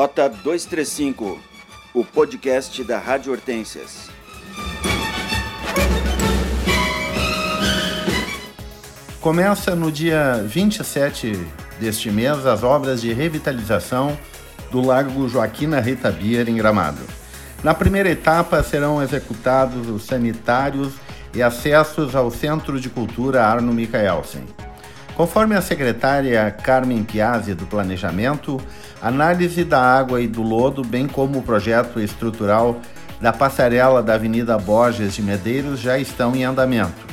Rota 235, o podcast da Rádio Hortências. Começa no dia 27 deste mês as obras de revitalização do Largo Joaquina Rita Bier em Gramado. Na primeira etapa serão executados os sanitários e acessos ao Centro de Cultura Arno Michaelsen. Conforme a secretária Carmen Piazzi do Planejamento, análise da água e do lodo, bem como o projeto estrutural da passarela da Avenida Borges de Medeiros já estão em andamento.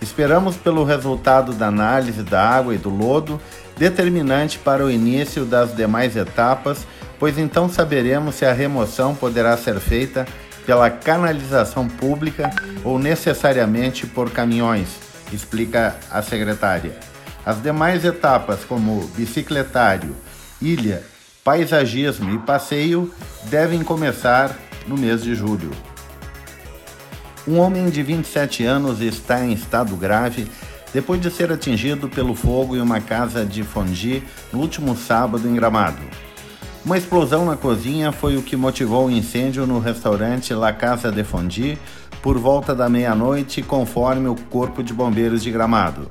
Esperamos pelo resultado da análise da água e do lodo, determinante para o início das demais etapas, pois então saberemos se a remoção poderá ser feita pela canalização pública ou necessariamente por caminhões, explica a secretária. As demais etapas, como bicicletário, ilha, paisagismo e passeio, devem começar no mês de julho. Um homem de 27 anos está em estado grave depois de ser atingido pelo fogo em uma casa de Fondi no último sábado em Gramado. Uma explosão na cozinha foi o que motivou o incêndio no restaurante La Casa de Fondi por volta da meia-noite, conforme o Corpo de Bombeiros de Gramado.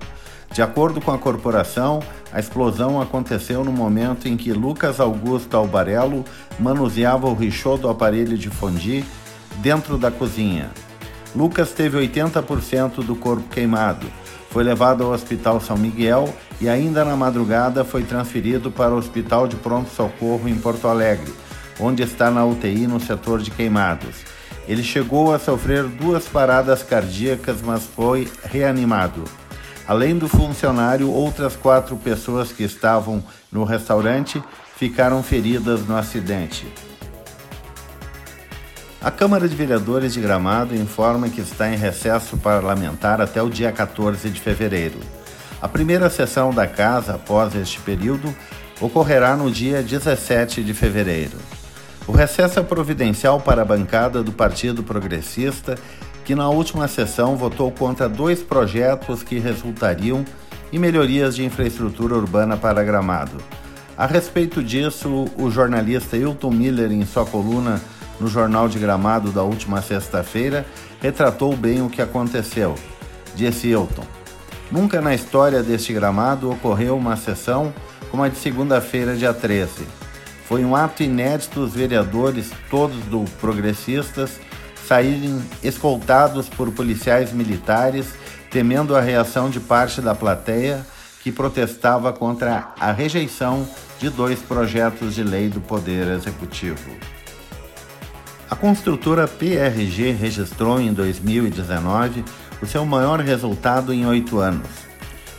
De acordo com a corporação, a explosão aconteceu no momento em que Lucas Augusto Albarello manuseava o richô do aparelho de fundir dentro da cozinha. Lucas teve 80% do corpo queimado. Foi levado ao Hospital São Miguel e ainda na madrugada foi transferido para o Hospital de Pronto Socorro em Porto Alegre, onde está na UTI no setor de queimados. Ele chegou a sofrer duas paradas cardíacas, mas foi reanimado. Além do funcionário, outras quatro pessoas que estavam no restaurante ficaram feridas no acidente. A Câmara de Vereadores de Gramado informa que está em recesso parlamentar até o dia 14 de fevereiro. A primeira sessão da casa após este período ocorrerá no dia 17 de fevereiro. O recesso é providencial para a bancada do Partido Progressista que na última sessão votou contra dois projetos que resultariam em melhorias de infraestrutura urbana para Gramado. A respeito disso, o jornalista Hilton Miller, em sua coluna no Jornal de Gramado da última sexta-feira, retratou bem o que aconteceu. Disse Hilton: Nunca na história deste gramado ocorreu uma sessão como a de segunda-feira, dia 13. Foi um ato inédito os vereadores, todos do Progressistas, saírem escoltados por policiais militares, temendo a reação de parte da plateia que protestava contra a rejeição de dois projetos de lei do Poder Executivo. A construtora PRG registrou em 2019 o seu maior resultado em oito anos.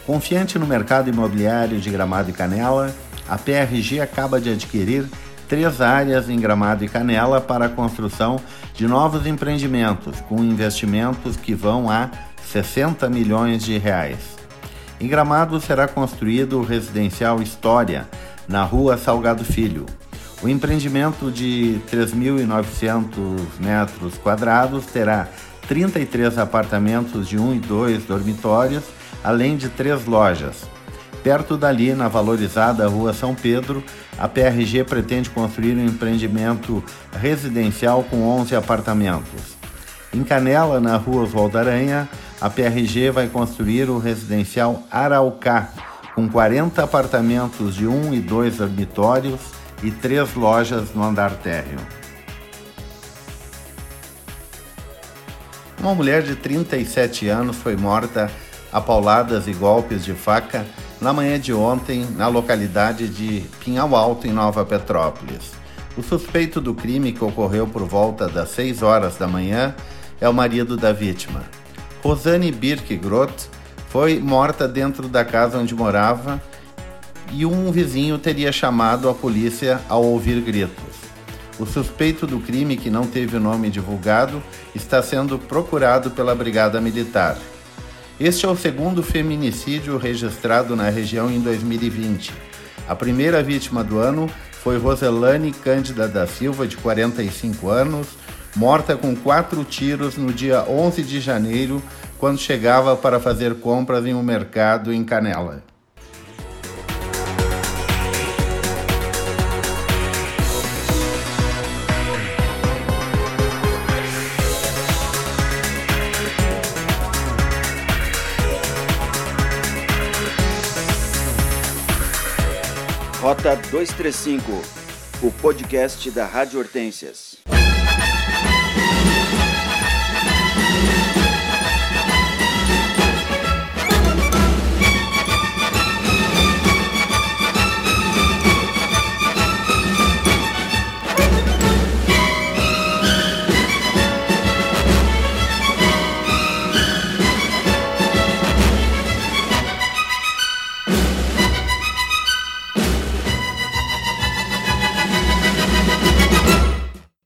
Confiante no mercado imobiliário de Gramado e Canela, a PRG acaba de adquirir três áreas em Gramado e Canela para a construção de novos empreendimentos, com investimentos que vão a 60 milhões de reais. Em Gramado será construído o residencial História, na rua Salgado Filho. O empreendimento de 3.900 metros quadrados terá 33 apartamentos de um e dois dormitórios, além de três lojas. Perto dali, na valorizada Rua São Pedro, a PRG pretende construir um empreendimento residencial com 11 apartamentos. Em Canela, na Rua Oswaldo Aranha, a PRG vai construir o residencial Araucá, com 40 apartamentos de um e dois dormitórios e três lojas no andar térreo. Uma mulher de 37 anos foi morta a pauladas e golpes de faca na manhã de ontem na localidade de Pinhal Alto, em Nova Petrópolis. O suspeito do crime, que ocorreu por volta das 6 horas da manhã, é o marido da vítima. Rosane Birk Groth foi morta dentro da casa onde morava e um vizinho teria chamado a polícia ao ouvir gritos. O suspeito do crime, que não teve o nome divulgado, está sendo procurado pela Brigada Militar. Este é o segundo feminicídio registrado na região em 2020. A primeira vítima do ano foi Roselane Cândida da Silva, de 45 anos, morta com quatro tiros no dia 11 de janeiro, quando chegava para fazer compras em um mercado em Canela. Rota 235, o podcast da Rádio Hortências.